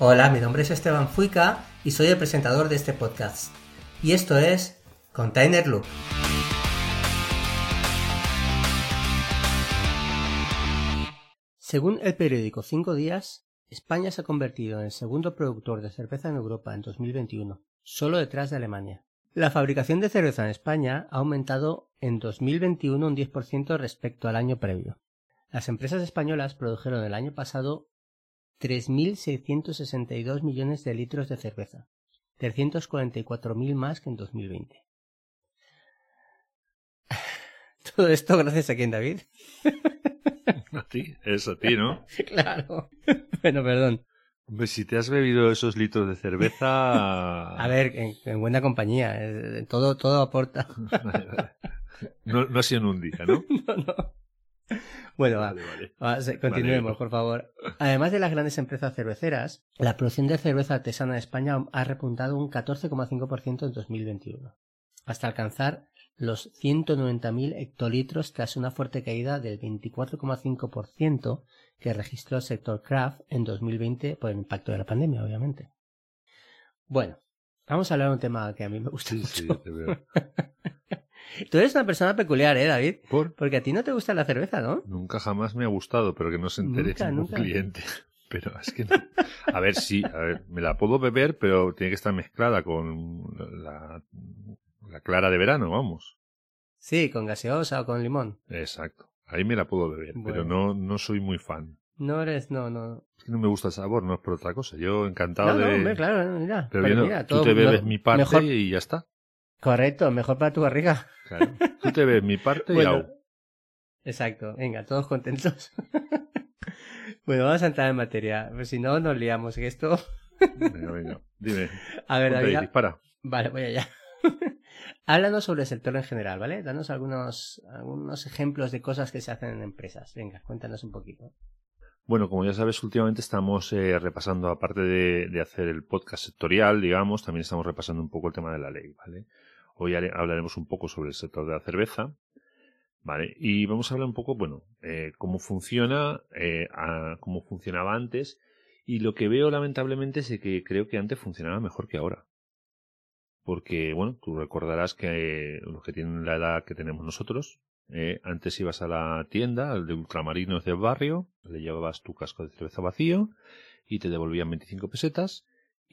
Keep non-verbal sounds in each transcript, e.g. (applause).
Hola, mi nombre es Esteban Fuica y soy el presentador de este podcast. Y esto es Container Loop. Según el periódico Cinco Días, España se ha convertido en el segundo productor de cerveza en Europa en 2021, solo detrás de Alemania. La fabricación de cerveza en España ha aumentado en 2021 un 10% respecto al año previo. Las empresas españolas produjeron el año pasado 3.662 millones de litros de cerveza, 344.000 más que en 2020. (sighs) Todo esto gracias a quién, David. A ti, es a ti, ¿no? (laughs) claro. Bueno, perdón. Pues si te has bebido esos litros de cerveza... (laughs) A ver, en, buena compañía. eh, Todo, todo aporta. (laughs) no, no ha sido en un día, ¿no? no, no. Bueno, va. Vale, continuemos, Vale. por favor. Además de las grandes empresas cerveceras, la producción de cerveza artesana en España ha repuntado un 14,5% en 2021, hasta alcanzar los 190.000 hectolitros tras una fuerte caída del 24,5% que registró el sector craft en 2020 por el impacto de la pandemia, obviamente. Bueno, vamos a hablar de un tema que a mí me gusta Sí, mucho. sí, te veo. (laughs) Tú eres una persona peculiar, ¿eh, David? Por... Porque a ti no te gusta la cerveza, ¿no? Nunca jamás me ha gustado, pero que no se entere Nunca, ningún nunca. cliente. (laughs) Pero es que no. A ver, sí, a ver, me la puedo beber, pero tiene que estar mezclada con la, la clara de verano, vamos. Sí, con gaseosa o con limón. Exacto. Ahí me la puedo beber, pero no, no soy muy fan. No eres, no, no. Es que no me gusta el sabor, no es por otra cosa. Yo encantado No, no, de... hombre, claro, mira. Pero, pero bien, mira, tú todo te bebes mi parte mejor- y ya está. Correcto, mejor para tu barriga. Claro. Tú te bebes mi parte y Bueno, exacto, venga, todos contentos. (laughs) bueno, vamos a entrar en materia, pues si no nos liamos, esto... Venga, venga. Dime. A ver, David, dispara. Vale, voy allá. (laughs) Háblanos sobre el sector en general, ¿vale? Danos algunos, algunos ejemplos de cosas que se hacen en empresas. Venga, cuéntanos un poquito. Bueno, como ya sabes, últimamente estamos eh, repasando, aparte de, de hacer el podcast sectorial, digamos, también estamos repasando un poco el tema de la ley, ¿vale? Hoy hablaremos un poco sobre el sector de la cerveza, ¿vale? Y vamos a hablar un poco, bueno, eh, cómo funciona, eh, cómo funcionaba antes, y lo que veo lamentablemente es que creo que antes funcionaba mejor que ahora. Porque, bueno, tú recordarás que eh, los que tienen la edad que tenemos nosotros, eh, antes ibas a la tienda, al de ultramarinos del barrio, le llevabas tu casco de cerveza vacío y te devolvían 25 pesetas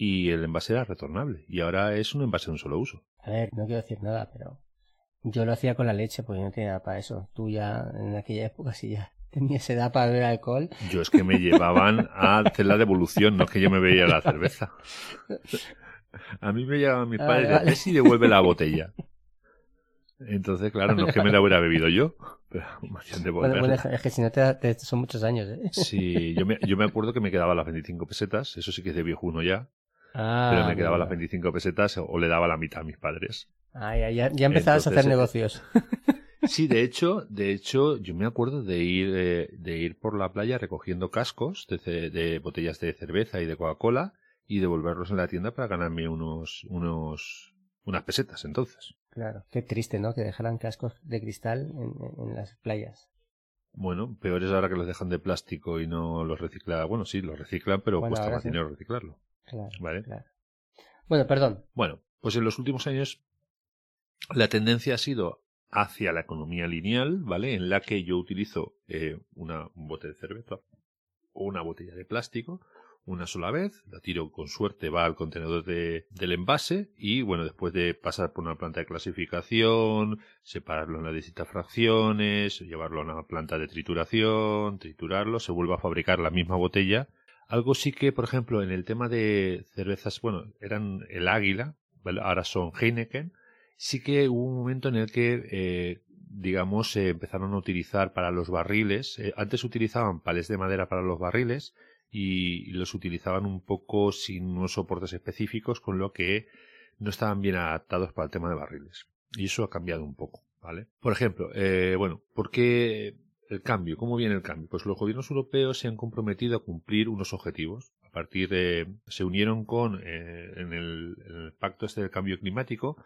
y el envase era retornable. Y ahora es un envase de un solo uso. A ver, no quiero decir nada, pero yo lo hacía con la leche porque no tenía edad para eso. Tú ya en aquella época sí ya (laughs) tenías edad para beber alcohol. Yo es que me llevaban a hacer la devolución, no es que yo me veía la cerveza. A mí me llevaban mis Ah, padres vale, de vale. "Ves y devuelve la botella. Entonces, claro, no es que me la hubiera bebido yo, pero hacían Bueno, bueno, es que si no te, te- son muchos años, ¿eh? Sí, yo me, yo me acuerdo que me quedaba las 25 pesetas, eso sí que es de viejuno ya, Ah, pero me quedaba las amigo. 25 pesetas o le daba la mitad a mis padres. Ah, ya, ya, ya empezabas a hacer eh, negocios. (laughs) Sí, de hecho, de hecho, yo me acuerdo de ir, eh, de ir por la playa recogiendo cascos de, de botellas de cerveza y de Coca-Cola y devolverlos en la tienda para ganarme unos, unos, unas pesetas entonces. Claro, qué triste, ¿no? Que dejaran cascos de cristal en, las playas. Bueno, peor es ahora que los dejan de plástico y no los reciclan. Bueno, sí, los reciclan, pero Bueno, cuesta más sí. dinero reciclarlo. Claro, Vale. claro. Bueno, perdón. Bueno, pues en los últimos años la tendencia ha sido hacia la economía lineal, ¿vale? En la que yo utilizo eh, una, un bote de cerveza o una botella de plástico, una sola vez, la tiro con suerte, va al contenedor de, del envase y bueno, después de pasar por una planta de clasificación, separarlo en las distintas fracciones, llevarlo a una planta de trituración, triturarlo, se vuelve a fabricar la misma botella. Algo sí que, por ejemplo, en el tema de cervezas, bueno, eran el Águila, ahora son Heineken, sí que hubo un momento en el que eh, digamos, se empezaron a utilizar para los barriles. Eh, antes utilizaban palés de madera para los barriles y los utilizaban un poco sin unos soportes específicos, con lo que no estaban bien adaptados para el tema de barriles. Y eso ha cambiado un poco, ¿vale? Por ejemplo, eh, bueno, ¿por qué el cambio? ¿Cómo viene el cambio? Pues los gobiernos europeos se han comprometido a cumplir unos objetivos. A partir de, se unieron con, eh, en, el, en el pacto este del cambio climático,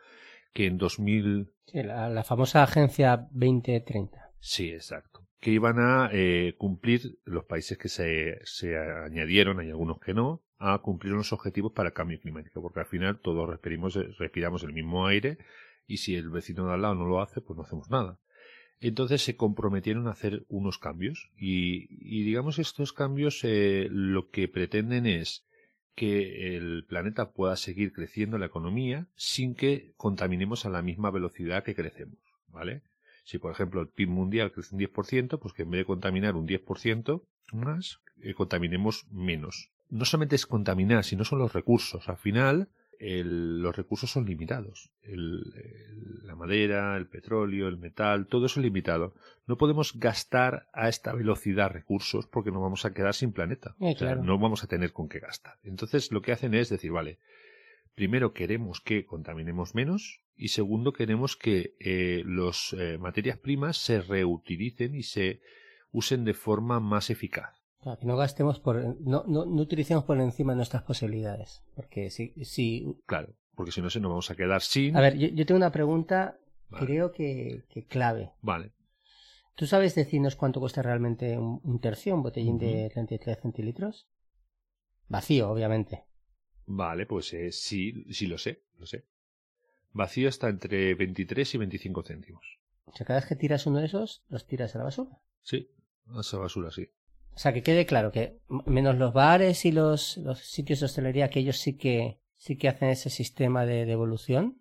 que en 2000... Sí, la, la famosa Agencia 2030. Sí, exacto que iban a eh, cumplir los países que se, se añadieron, hay algunos que no, a cumplir unos objetivos para el cambio climático, porque al final todos respiramos, respiramos el mismo aire y si el vecino de al lado no lo hace, pues no hacemos nada. Entonces se comprometieron a hacer unos cambios y, digamos estos cambios eh, lo que pretenden es que el planeta pueda seguir creciendo la economía sin que contaminemos a la misma velocidad que crecemos, ¿vale? Si, por ejemplo, el PIB mundial crece un 10%, pues que en vez de contaminar un 10% más, eh, contaminemos menos. No solamente es contaminar, sino son los recursos. Al final, los recursos son limitados. la madera, el petróleo, el metal, todo eso es limitado. No podemos gastar a esta velocidad recursos porque nos vamos a quedar sin planeta. no vamos a tener con qué gastar. Entonces, lo que hacen es decir, vale, primero queremos que contaminemos menos y segundo queremos que eh, las eh, materias primas se reutilicen y se usen de forma más eficaz. Que no gastemos por no, no, no, utilicemos por encima de nuestras posibilidades porque si, si claro porque si no se nos vamos a quedar sin a ver yo, tengo una pregunta creo que, que, clave vale ¿Tú sabes decirnos cuánto cuesta realmente un, tercio, un botellín de 33 centilitros? Vacío, obviamente. Vale, pues eh, sí, sí lo sé, lo sé. Vacío está entre 23 y 25 céntimos. O sea, cada vez que tiras uno de esos, los tiras a la basura. Sí, a esa basura, sí. O sea, que quede claro que menos los bares y los, los sitios de hostelería, que ellos sí que sí que hacen ese sistema de devolución,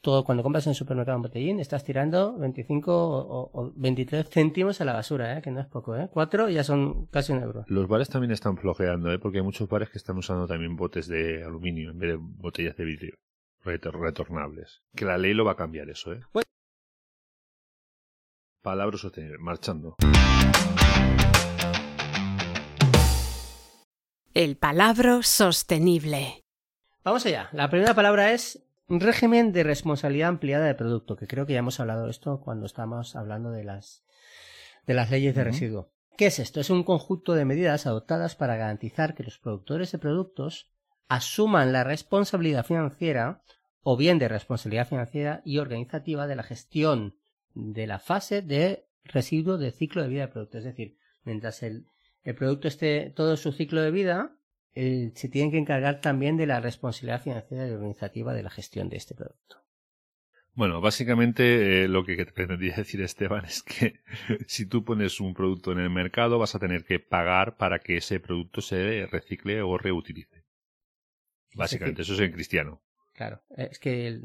todo cuando compras en el supermercado un botellín, estás tirando 25 o, 23 céntimos a la basura, ¿eh? que no es poco, ¿eh? Cuatro ya son casi un euro. Los bares también están flojeando, ¿eh? porque hay muchos bares que están usando también botes de aluminio en vez de botellas de vidrio retornables. Que la ley lo va a cambiar eso, ¿eh? Palabra sostenible, marchando. El palabra sostenible. Vamos allá. La primera palabra es un régimen de responsabilidad ampliada de producto, que creo que ya hemos hablado de esto cuando estábamos hablando de las, de las leyes de residuo. ¿Qué es esto? Es un conjunto de medidas adoptadas para garantizar que los productores de productos asuman la responsabilidad financiera o bien de responsabilidad financiera y organizativa de la gestión de la fase de residuo de ciclo de vida del producto. Es decir, mientras el, el producto esté todo su ciclo de vida, se tienen que encargar también de la responsabilidad financiera y organizativa de la gestión de este producto. Bueno, básicamente eh, lo que pretendía (laughs) decir Esteban es que (laughs) si tú pones un producto en el mercado vas a tener que pagar para que ese producto se recicle o reutilice. Básicamente, eso es en cristiano. Claro, es que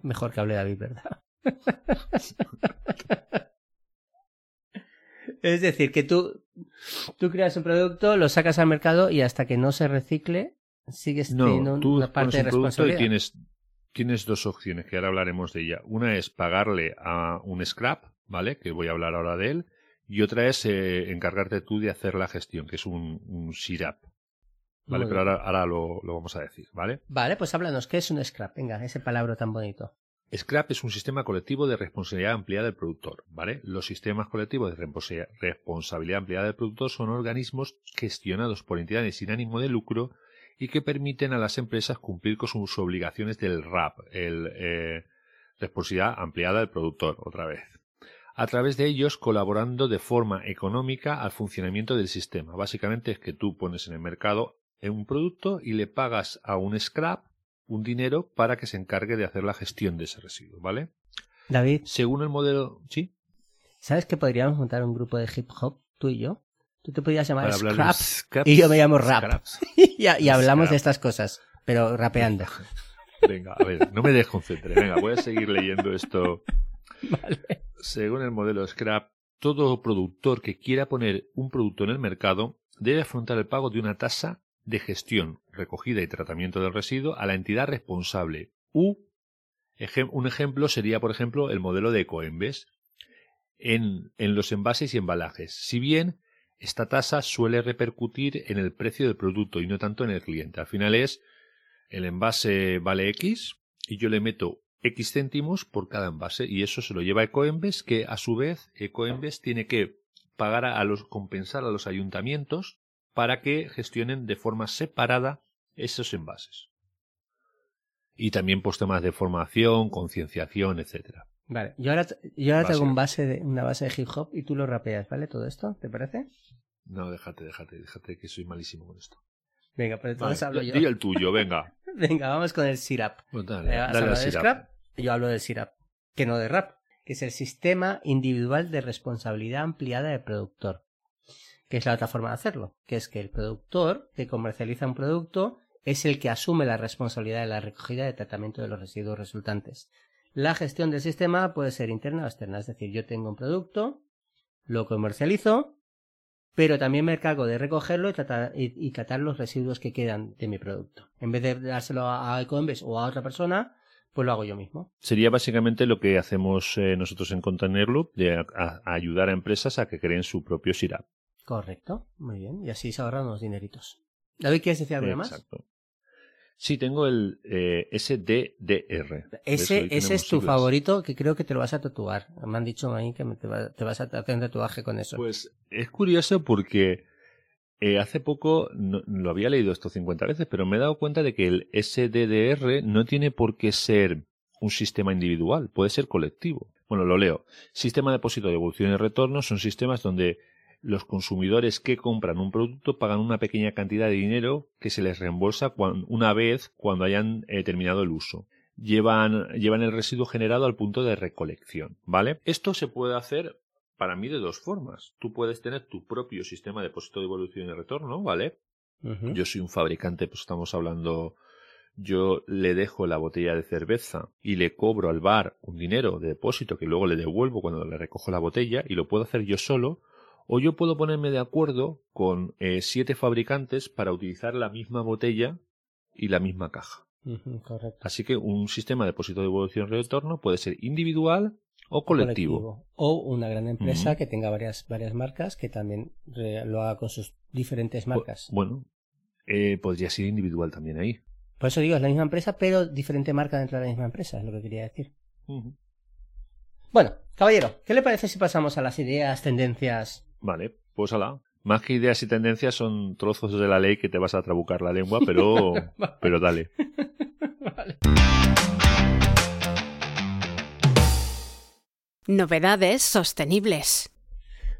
mejor que hable David, ¿verdad? (laughs) Es decir, que tú, tú creas un producto, lo sacas al mercado y hasta que no se recicle, sigues teniendo una parte de responsabilidad. Y tienes, tienes dos opciones, que ahora hablaremos de ella. Una es pagarle a un scrap, ¿vale? Que voy a hablar ahora de él. Y otra es eh, encargarte tú de hacer la gestión, que es un, un SIRAP. ¿Vale? Pero ahora, ahora lo, lo, vamos a decir, ¿vale? Vale, pues háblanos, ¿qué es un scrap? Venga, ese palabra tan bonito. Scrap es un sistema colectivo de responsabilidad ampliada del productor, ¿vale? Los sistemas colectivos de responsabilidad ampliada del productor son organismos gestionados por entidades sin ánimo de lucro y que permiten a las empresas cumplir con sus obligaciones del RAP, el eh, responsabilidad ampliada del productor, otra vez. A través de ellos colaborando de forma económica al funcionamiento del sistema. Básicamente es que tú pones en el mercado un producto y le pagas a un scrap un dinero para que se encargue de hacer la gestión de ese residuo, ¿vale? David. Según el modelo, ¿sí? ¿Sabes que podríamos montar un grupo de hip hop, tú y yo? Tú te podías llamar Scraps scraps, y yo me llamo Rap. scraps. (laughs) y, y hablamos de estas cosas, pero rapeando. (laughs) Venga, a ver, no me desconcentre. Venga, voy a seguir leyendo esto. (laughs) Según el modelo Scrap, todo productor que quiera poner un producto en el mercado debe afrontar el pago de una tasa de gestión, recogida y tratamiento del residuo a la entidad responsable. U, un ejemplo sería, por ejemplo, el modelo de Ecoembes en, en los envases y embalajes. Si bien esta tasa suele repercutir en el precio del producto y no tanto en el cliente. Al final es el envase vale X y yo le meto X céntimos por cada envase y eso se lo lleva Ecoembes que a su vez Ecoembes tiene que pagar a los compensar a los ayuntamientos para que gestionen de forma separada esos envases. Y también pues temas de formación, concienciación, etcétera. Vale, yo ahora, yo ahora tengo un Base. de, una base de hip hop y tú lo rapeas, ¿vale? Todo esto, ¿te parece? No, déjate, déjate, déjate que soy malísimo con esto. Venga, pero entonces Vale, hablo yo. di el tuyo, venga. (laughs) Venga, vamos con el SIRAP. Pues dale, Eh, dale sirap. Scrap, yo hablo del SIRAP, que no de RAP, que es el Sistema Individual de Responsabilidad Ampliada del Productor, que es la otra forma de hacerlo, que es que el productor que comercializa un producto es el que asume la responsabilidad de la recogida y tratamiento de los residuos resultantes. La gestión del sistema puede ser interna o externa, es decir, yo tengo un producto, lo comercializo, pero también me encargo de recogerlo y tratar, y, tratar los residuos que quedan de mi producto. En vez de dárselo a, a Ecoembes o a otra persona, pues lo hago yo mismo. Sería básicamente lo que hacemos eh, nosotros en Container Loop, de ayudar a empresas a que creen su propio SIRAP. Correcto, muy bien. Y así se ahorran unos dineritos. David, ¿quieres decir algo más? Exacto. Sí, tengo el eh, SDDR. Ese, ese es tu siglas. favorito que creo que te lo vas a tatuar. Me han dicho ahí que te, va- te vas a hacer un tatuaje con eso. Pues es curioso porque eh, hace poco no- lo había leído esto 50 veces, pero me he dado cuenta de que el SDDR no tiene por qué ser un sistema individual, puede ser colectivo. Bueno, lo leo. Sistema de depósito, devolución y retorno son sistemas donde los consumidores que compran un producto pagan una pequeña cantidad de dinero que se les reembolsa una vez cuando hayan eh, terminado el uso. Llevan, llevan el residuo generado al punto de recolección, ¿vale? Esto se puede hacer para mí de dos formas. Tú puedes tener tu propio sistema de depósito, devolución y retorno, ¿vale? Yo soy un fabricante, pues estamos hablando, yo le dejo la botella de cerveza y le cobro al bar un dinero de depósito que luego le devuelvo cuando le recojo la botella y lo puedo hacer yo solo, o yo puedo ponerme de acuerdo con eh, siete fabricantes para utilizar la misma botella y la misma caja. Así que un sistema de depósito, devolución y retorno puede ser individual o colectivo. O una gran empresa que tenga varias, varias marcas que también lo haga con sus diferentes marcas. Bueno, eh, podría ser individual también ahí. Por eso digo, es la misma empresa, pero diferente marca dentro de la misma empresa, es lo que quería decir. Bueno, caballero, ¿qué le parece si pasamos a las ideas, tendencias? Vale, pues ala. Más que ideas y tendencias son trozos de la ley que te vas a trabucar la lengua, pero, (laughs) pero dale. Vale. Novedades sostenibles.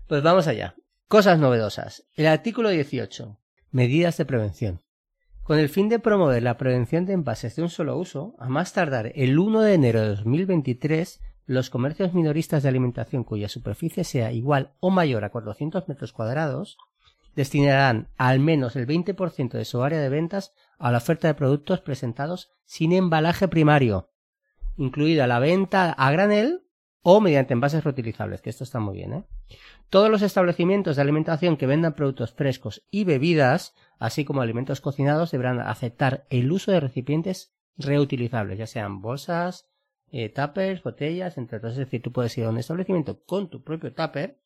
Pues vamos allá. Cosas novedosas. El artículo 18. Medidas de prevención. Con el fin de promover la prevención de envases de un solo uso, a más tardar el 1 de enero de 2023, los comercios minoristas de alimentación cuya superficie sea igual o mayor a 400 metros cuadrados destinarán al menos el 20% de su área de ventas a la oferta de productos presentados sin embalaje primario, incluida la venta a granel o mediante envases reutilizables, que esto está muy bien, ¿eh? Todos los establecimientos de alimentación que vendan productos frescos y bebidas, así como alimentos cocinados, deberán aceptar el uso de recipientes reutilizables, ya sean bolsas, eh, tuppers, botellas, entre otros. Es decir, tú puedes ir a un establecimiento con tu propio tupper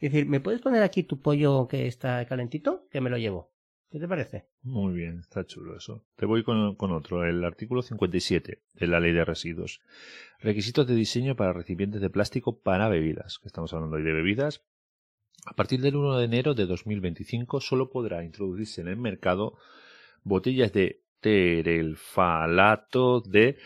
y decir, ¿me puedes poner aquí tu pollo que está calentito? Que me lo llevo. ¿Qué te parece? Muy bien, está chulo eso. Te voy con, con otro, el artículo 57 de la Ley de Residuos. Requisitos de diseño para recipientes de plástico para bebidas. Que estamos hablando hoy de bebidas. A partir del 1 de enero de 2025 solo podrá introducirse en el mercado botellas de terelfalato de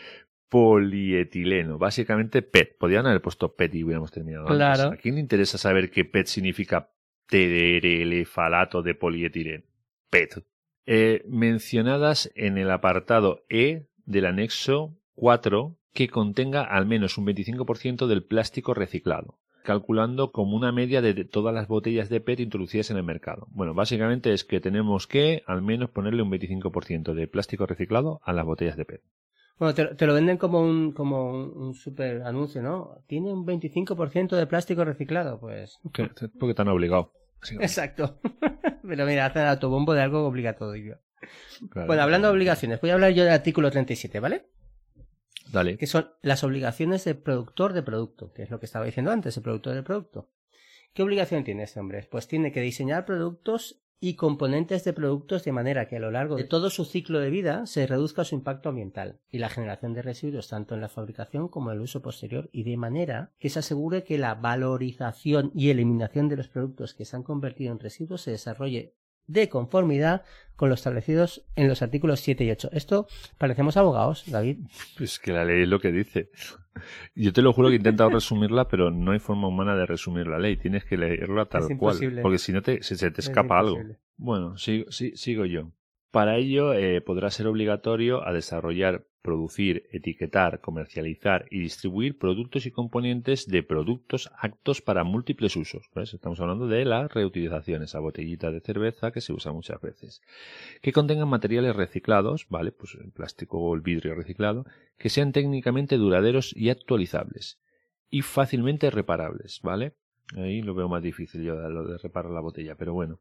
polietileno, básicamente PET. Podrían haber puesto PET y hubiéramos terminado antes. Claro. ¿A quién le interesa saber qué PET significa terelfalato de polietileno? PET. Eh, mencionadas en el apartado E del anexo 4 que contenga al menos un 25% del plástico reciclado. calculando como una media de todas las botellas de PET introducidas en el mercado. Bueno, básicamente es que tenemos que al menos ponerle un 25% de plástico reciclado a las botellas de PET. Bueno, te, lo venden como un, como un, super anuncio, ¿no? Tiene un 25% de plástico reciclado, pues. Porque te han obligado. Exacto. (laughs) Pero mira, hacen autobombo de algo obligatorio. bueno, hablando de obligaciones, voy a hablar yo del artículo 37, ¿vale? Dale. Que son las obligaciones del productor de producto, que es lo que estaba diciendo antes, el productor de producto. ¿Qué obligación tiene este hombre? Pues tiene que diseñar productos y componentes de productos de manera que a lo largo de todo su ciclo de vida se reduzca su impacto ambiental y la generación de residuos tanto en la fabricación como en el uso posterior y de manera que se asegure que la valorización y eliminación de los productos que se han convertido en residuos se desarrolle de conformidad con los establecidos en los artículos 7 y 8. Esto parecemos abogados, David. Pues que la ley es lo que dice. Yo te lo juro que he intentado (laughs) resumirla, pero no hay forma humana de resumir la ley. Tienes que leerla tal cual. Porque si no te, se, te escapa algo. Bueno, sigo, sigo yo. Para ello, eh, podrá ser obligatorio a desarrollar producir, etiquetar, comercializar y distribuir productos y componentes de productos actos para múltiples usos. Estamos hablando de la reutilización, esa botellita de cerveza que se usa muchas veces. Que contengan materiales reciclados, ¿vale? Pues el plástico o el vidrio reciclado, que sean técnicamente duraderos y actualizables. Y fácilmente reparables, ¿vale? Ahí lo veo más difícil yo lo de reparar la botella, pero bueno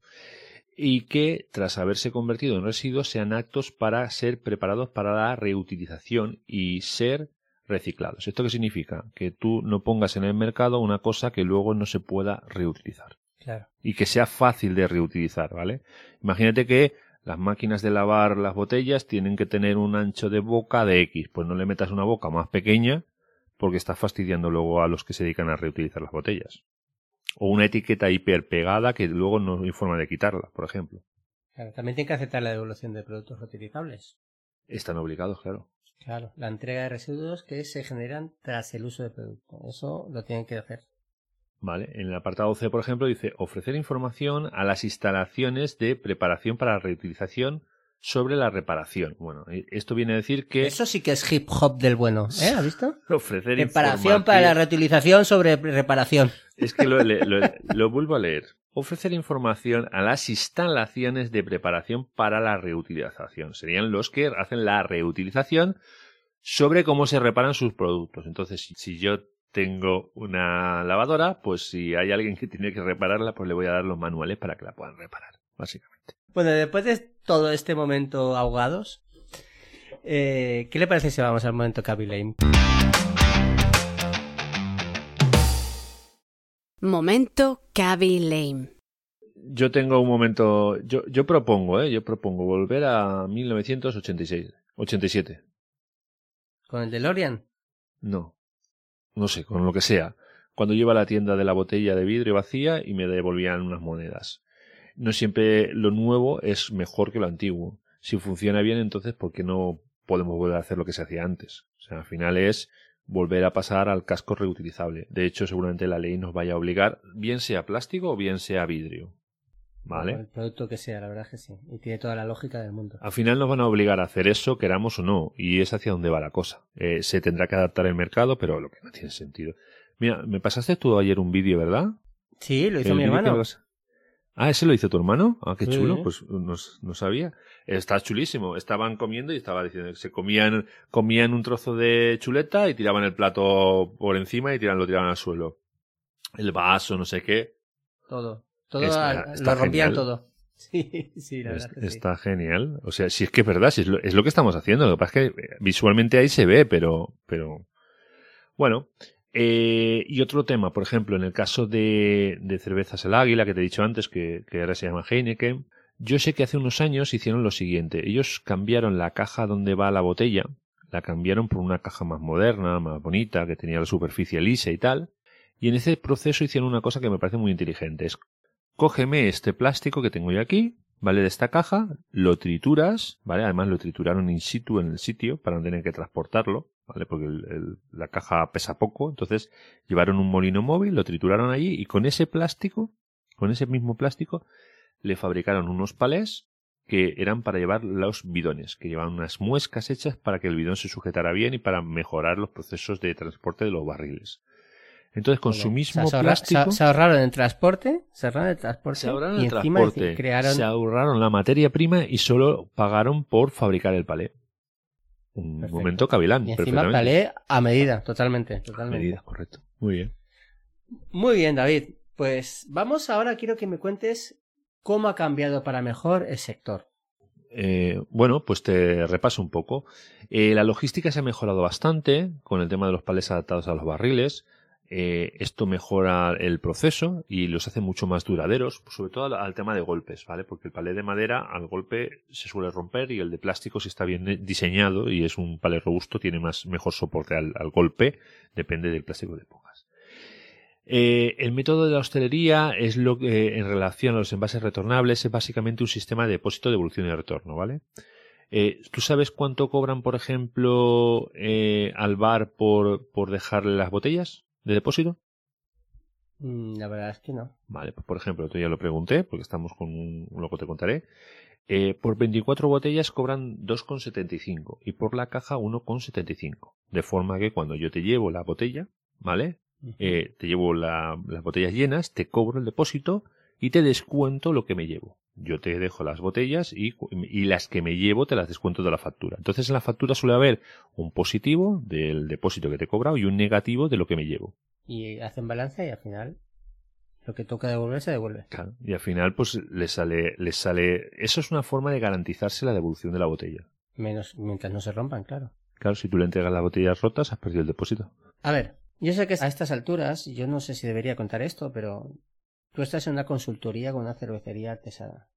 y que, tras haberse convertido en residuos, sean actos para ser preparados para la reutilización y ser reciclados. ¿Esto qué significa? Que tú no pongas en el mercado una cosa que luego no se pueda reutilizar. Claro. Y que sea fácil de reutilizar, ¿vale? Imagínate que las máquinas de lavar las botellas tienen que tener un ancho de boca de X, pues no le metas una boca más pequeña porque estás fastidiando luego a los que se dedican a reutilizar las botellas o una etiqueta hiperpegada que luego no hay forma de quitarla, por ejemplo. Claro, también tienen que aceptar la devolución de productos reutilizables. Están obligados, claro. Claro, la entrega de residuos que se generan tras el uso del producto. Eso lo tienen que hacer. Vale, en el apartado C, por ejemplo, dice ofrecer información a las instalaciones de preparación para la reutilización sobre la reparación. Bueno, esto viene a decir que... Eso sí que es hip hop del bueno, ¿eh? ¿Has visto? (laughs) Ofrecer Preparación para la reutilización sobre reparación. Es que lo, (laughs) lo, vuelvo a leer. Ofrecer información a las instalaciones de preparación para la reutilización. Serían los que hacen la reutilización sobre cómo se reparan sus productos. Entonces, si yo tengo una lavadora, pues si hay alguien que tiene que repararla, pues le voy a dar los manuales para que la puedan reparar, básicamente. Bueno, después de todo este momento ahogados, eh, ¿qué le parece si vamos al momento Cabby Lane? Momento Cabby Lane. Yo tengo un momento, yo, yo propongo, ¿eh? Yo propongo volver a 1986, 87. ¿Con el DeLorean? No, no sé, con lo que sea. Cuando iba a la tienda de la botella de vidrio vacía y me devolvían unas monedas no siempre lo nuevo es mejor que lo antiguo. Si funciona bien, entonces, ¿por qué no podemos volver a hacer lo que se hacía antes? O sea, al final es volver a pasar al casco reutilizable. De hecho, seguramente la ley nos vaya a obligar, bien sea plástico o bien sea vidrio. ¿Vale? El producto que sea, la verdad es que sí. Y tiene toda la lógica del mundo. Al final nos van a obligar a hacer eso, queramos o no. Y es hacia donde va la cosa. Eh, se tendrá que adaptar el mercado, pero lo que no tiene sentido. Mira, me pasaste tú ayer un vídeo, ¿verdad? Sí, lo hizo mi hermano. Ah, ¿ese lo hizo tu hermano? Ah, qué chulo, pues no, sabía. Está chulísimo. Estaban comiendo y estaba diciendo que se comían, comían un trozo de chuleta y tiraban el plato por encima y tiraban, lo tiraban al suelo. El vaso, no sé qué. Todo. Todo lo rompían todo. (laughs) Sí, sí, la verdad. Está genial. O sea, si es que es verdad, si es, lo, es lo que estamos haciendo. Lo que pasa es que visualmente ahí se ve, pero, pero, bueno, eh, y otro tema, por ejemplo, en el caso de, de cervezas El Águila, que te he dicho antes, que, que ahora se llama Heineken, yo sé que hace unos años hicieron lo siguiente. Ellos cambiaron la caja donde va la botella, la cambiaron por una caja más moderna, más bonita, que tenía la superficie lisa y tal. Y en ese proceso hicieron una cosa que me parece muy inteligente. Es, cógeme este plástico que tengo yo aquí, ¿vale? De esta caja, lo trituras, ¿vale? Además lo trituraron in situ en el sitio para no tener que transportarlo, ¿vale? Porque la caja pesa poco, entonces llevaron un molino móvil, lo trituraron allí y con ese plástico, con ese mismo plástico, le fabricaron unos palés que eran para llevar los bidones, que llevaban unas muescas hechas para que el bidón se sujetara bien y para mejorar los procesos de transporte de los barriles. Entonces, con su mismo se, plástico... Se, ahorraron el transporte, se ahorraron el transporte se ahorraron y el encima transporte, crearon... se ahorraron la materia prima y solo pagaron por fabricar el palé. Un Perfecto. momento cavilán. Y encima a medida, totalmente, totalmente. A medida, correcto. Muy bien. Muy bien, David. Pues vamos ahora, quiero que me cuentes cómo ha cambiado para mejor el sector. Eh, bueno, pues te repaso un poco. Eh, la logística se ha mejorado bastante con el tema de los palés adaptados a los barriles. Eh, esto mejora el proceso y los hace mucho más duraderos, sobre todo al, tema de golpes, ¿vale? Porque el palé de madera al golpe se suele romper y el de plástico, si está bien diseñado y es un palé robusto, tiene más mejor soporte al, golpe, depende del plástico que pongas. Eh, el método de la hostelería es lo que, en relación a los envases retornables, es básicamente un sistema de depósito, devolución y retorno, ¿vale? Eh, ¿Tú sabes cuánto cobran, por ejemplo, eh, al bar por, por dejarle las botellas de depósito? Mm, La verdad es que no. Vale, pues por ejemplo, tú ya lo pregunté, porque estamos con un, luego te contaré. Eh, por 24 botellas cobran 2,75 y por la caja 1,75. De forma que cuando yo te llevo la botella, ¿vale? Eh, te llevo la, las botellas llenas, te cobro el depósito y te descuento lo que me llevo. Yo te dejo las botellas y, y, las que me llevo te las descuento de la factura. Entonces en la factura suele haber un positivo del depósito que te he cobrado y un negativo de lo que me llevo. Y hacen balance y al final lo que toca devolver se devuelve. Claro. Y al final pues les sale, les sale... Eso es una forma de garantizarse la devolución de la botella. Menos mientras no se rompan, claro. Claro, si tú le entregas las botellas rotas has perdido el depósito. A ver, yo sé que a estas alturas, yo no sé si debería contar esto, pero tú estás en una consultoría con una cervecería artesana.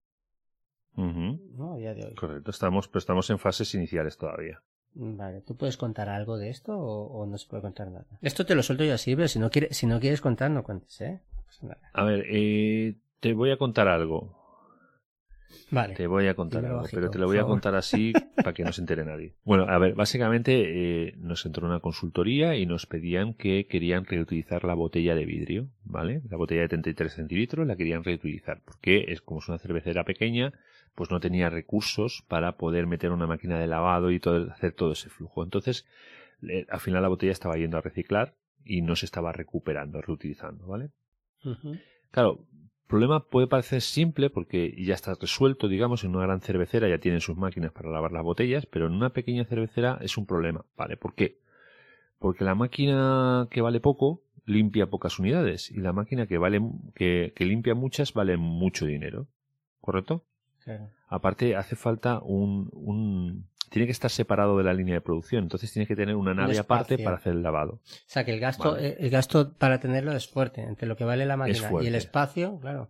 Uh -huh. ¿No? A día de hoy. Correcto, estamos, pero estamos en fases iniciales todavía. Vale, ¿tú puedes contar algo de esto o, o no se puede contar nada? Esto te lo suelto yo así, pero si no, quiere, si no quieres contar, no cuentes, ¿eh? Nada. A ver, eh, te voy a contar algo. Vale. Te voy a contar algo, bajito, pero te lo voy a contar así (laughs) para que no se entere nadie. Bueno, a ver, básicamente eh, nos entró una consultoría y nos pedían que querían reutilizar la botella de vidrio, ¿vale? La botella de 33 centilitros la querían reutilizar porque es como es una cervecera pequeña, pues no tenía recursos para poder meter una máquina de lavado y todo, hacer todo ese flujo. Entonces, eh, al final la botella estaba yendo a reciclar y no se estaba recuperando, reutilizando, ¿vale? Claro, el problema puede parecer simple porque ya está resuelto, digamos, en una gran cervecera ya tienen sus máquinas para lavar las botellas, pero en una pequeña cervecera es un problema, ¿vale? ¿Por qué? Porque la máquina que vale poco limpia pocas unidades y la máquina que vale que, que limpia muchas vale mucho dinero, ¿correcto? Claro. Aparte hace falta un, un tiene que estar separado de la línea de producción, entonces tiene que tener una nave aparte para hacer el lavado. O sea que el gasto, Vale. eh, el gasto para tenerlo es fuerte, entre lo que vale la máquina y el espacio, claro.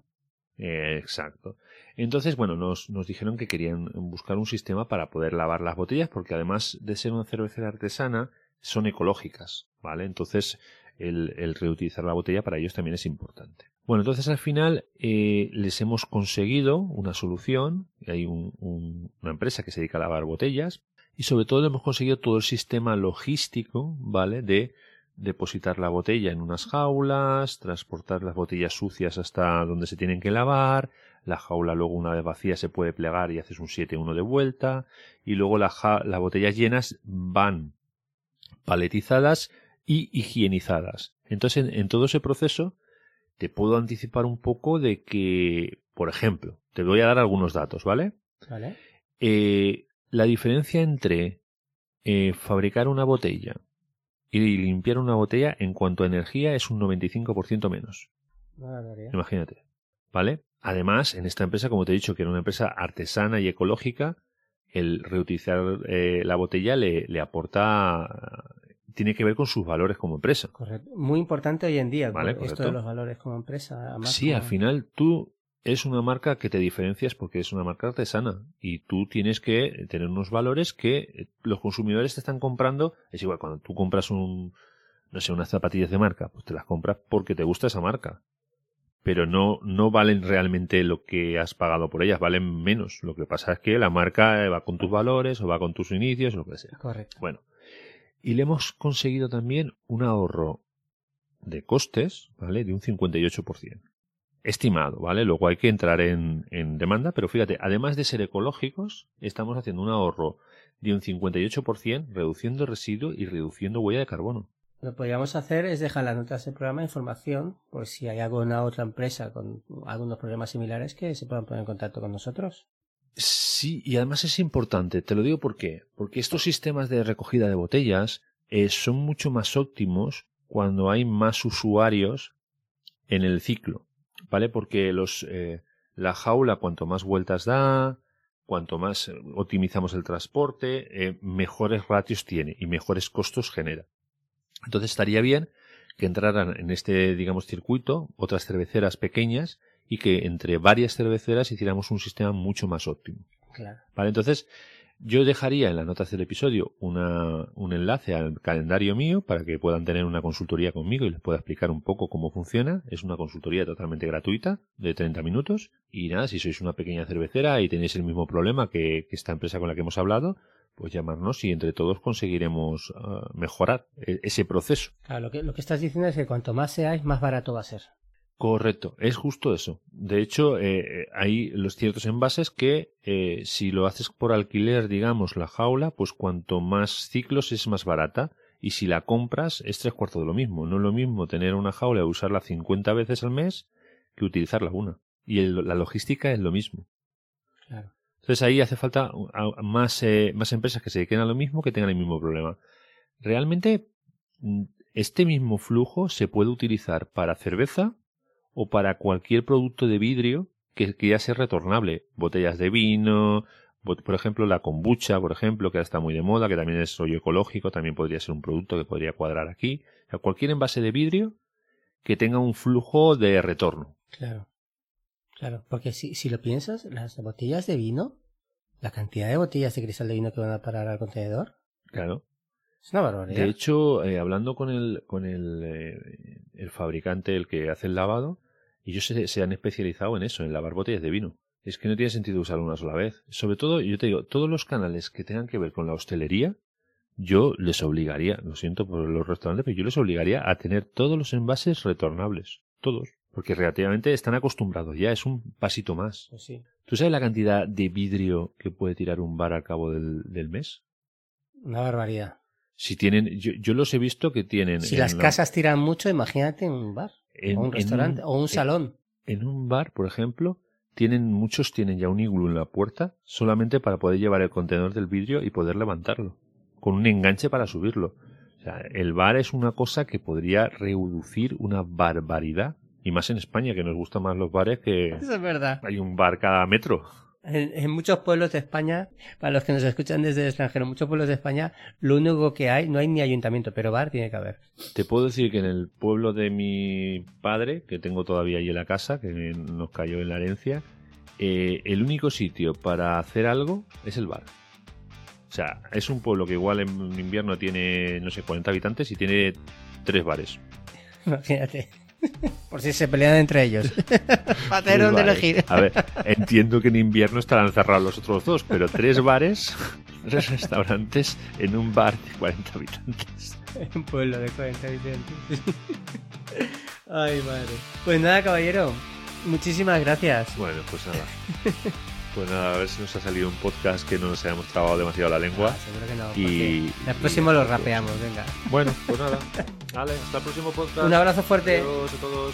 Eh, exacto. Entonces, bueno, nos, nos dijeron que querían buscar un sistema para poder lavar las botellas, porque además de ser una cervecera artesana, son ecológicas, ¿vale? Entonces, el, el reutilizar la botella para ellos también es importante. Bueno, entonces al final eh, les hemos conseguido una solución. Hay un- un- una empresa que se dedica a lavar botellas y sobre todo hemos conseguido todo el sistema logístico, ¿vale? De depositar la botella en unas jaulas, transportar las botellas sucias hasta donde se tienen que lavar, la jaula luego una vez vacía se puede plegar y haces un 7-1 de vuelta, y luego la las botellas llenas van paletizadas y higienizadas. Entonces, en, en todo ese proceso, te puedo anticipar un poco de que, por ejemplo, te voy a dar algunos datos, ¿vale? ¿Vale? Eh, la diferencia entre eh, fabricar una botella y limpiar una botella en cuanto a energía es un 95% menos. Imagínate. ¿Vale? Además, en esta empresa, como te he dicho, que era una empresa artesana y ecológica, el reutilizar eh, la botella le, le aporta. Tiene que ver con sus valores como empresa. Correcto. Muy importante hoy en día Vale, esto correcto. de los valores como empresa. además, Sí, como- al final tú es una marca que te diferencias porque es una marca artesana y tú tienes que tener unos valores que eh, los consumidores te están comprando. Es igual cuando tú compras un, no sé, unas zapatillas de marca, pues te las compras porque te gusta esa marca. Pero no, no valen realmente lo que has pagado por ellas, valen menos. Lo que pasa es que la marca eh, va con tus valores o va con tus inicios, lo que sea. Correcto. Bueno, y le hemos conseguido también un ahorro de costes, ¿vale? De un 58%. Estimado, ¿vale? Luego hay que entrar en, en demanda, pero fíjate, además de ser ecológicos, estamos haciendo un ahorro de un 58%, reduciendo residuos y reduciendo huella de carbono. Lo que podríamos hacer es dejar las notas del programa información por si hay alguna otra empresa con algunos problemas similares que se puedan poner en contacto con nosotros. Sí, y además es importante, te lo digo por qué. Porque estos sistemas de recogida de botellas eh, son mucho más óptimos cuando hay más usuarios en el ciclo, ¿vale? Porque los, eh, la jaula, cuanto más vueltas da, cuanto más eh, optimizamos el transporte, eh, mejores ratios tiene y mejores costos genera. Entonces estaría bien que entraran en este, digamos, circuito otras cerveceras pequeñas y que entre varias cerveceras hiciéramos un sistema mucho más óptimo. Claro. Vale, entonces yo dejaría en las notas del episodio una, un enlace al calendario mío para que puedan tener una consultoría conmigo y les pueda explicar un poco cómo funciona. Es una consultoría totalmente gratuita de 30 minutos. Y nada, si sois una pequeña cervecera y tenéis el mismo problema que, que esta empresa con la que hemos hablado, pues llamarnos y entre todos conseguiremos uh, mejorar e ese proceso. Claro, lo que, lo que estás diciendo es que cuanto más seáis, más barato va a ser. Correcto, es justo eso. De hecho, eh, hay los ciertos envases que eh, si lo haces por alquiler, digamos, la jaula, pues cuanto más ciclos es más barata. Y si la compras es tres cuartos de lo mismo. No es lo mismo tener una jaula y usarla 50 veces al mes que utilizarla una. Y el, la logística es lo mismo. Claro. Entonces ahí hace falta más, eh, más empresas que se dediquen a lo mismo que tengan el mismo problema. Realmente, este mismo flujo se puede utilizar para cerveza, o para cualquier producto de vidrio que, ya sea retornable. Botellas de vino, por ejemplo, la kombucha, por ejemplo, que ahora está muy de moda, que también es rollo ecológico, también podría ser un producto que podría cuadrar aquí. O sea, cualquier envase de vidrio que tenga un flujo de retorno. Claro. Claro, porque si, si lo piensas, las botellas de vino, la cantidad de botellas de cristal de vino que van a parar al contenedor. Claro. Es una barbaridad. De hecho, eh, hablando con el, con el, eh, el fabricante, el que hace el lavado, ellos se, se, han especializado en eso, en lavar botellas de vino. Es que no tiene sentido usarlo una sola vez. Sobre todo, yo te digo, todos los canales que tengan que ver con la hostelería, yo les obligaría, lo siento por los restaurantes, pero yo les obligaría a tener todos los envases retornables. Todos. Porque relativamente están acostumbrados ya, es un pasito más. Pues sí. ¿Tú sabes la cantidad de vidrio que puede tirar un bar al cabo del, del mes? Una barbaridad. Si tienen, yo, yo, los he visto que tienen. Si las la, casas tiran mucho, imagínate en un bar, en, o un restaurante, un, o un salón. En, en, un bar, por ejemplo, tienen, muchos tienen ya un iglú en la puerta, solamente para poder llevar el contenedor del vidrio y poder levantarlo, con un enganche para subirlo. O sea, el bar es una cosa que podría reducir una barbaridad, y más en España, que nos gustan más los bares que. Eso es verdad. Hay un bar cada metro. En, en, muchos pueblos de España, para los que nos escuchan desde el extranjero, en muchos pueblos de España, lo único que hay, no hay ni ayuntamiento, pero bar tiene que haber. Te puedo decir que en el pueblo de mi padre, que tengo todavía allí en la casa, que nos cayó en la herencia, eh, el único sitio para hacer algo es el bar. O sea, es un pueblo que igual en invierno tiene, no sé, 40 habitantes y tiene tres bares. (laughs) Imagínate. Por si se pelean entre ellos. (laughs) Para tener donde elegir. A ver, entiendo que en invierno estarán cerrados los otros dos, pero tres bares, (laughs) tres restaurantes en un bar de 40 habitantes. (laughs) Un pueblo de 40 habitantes. Ay, madre. Pues nada, caballero. Muchísimas gracias. Bueno, pues nada. Pues nada, a ver si nos ha salido un podcast que no nos hayamos trabado demasiado la lengua. Ah, seguro que no. Y, el próximo lo rapeamos, venga. Bueno, (laughs) pues nada. Vale, hasta el próximo podcast. Un abrazo fuerte. Adiós a todos.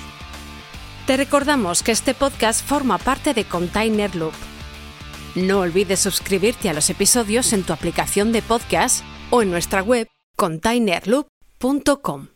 Te recordamos que este podcast forma parte de Container Loop. No olvides suscribirte a los episodios en tu aplicación de podcast o en nuestra web containerloop.com.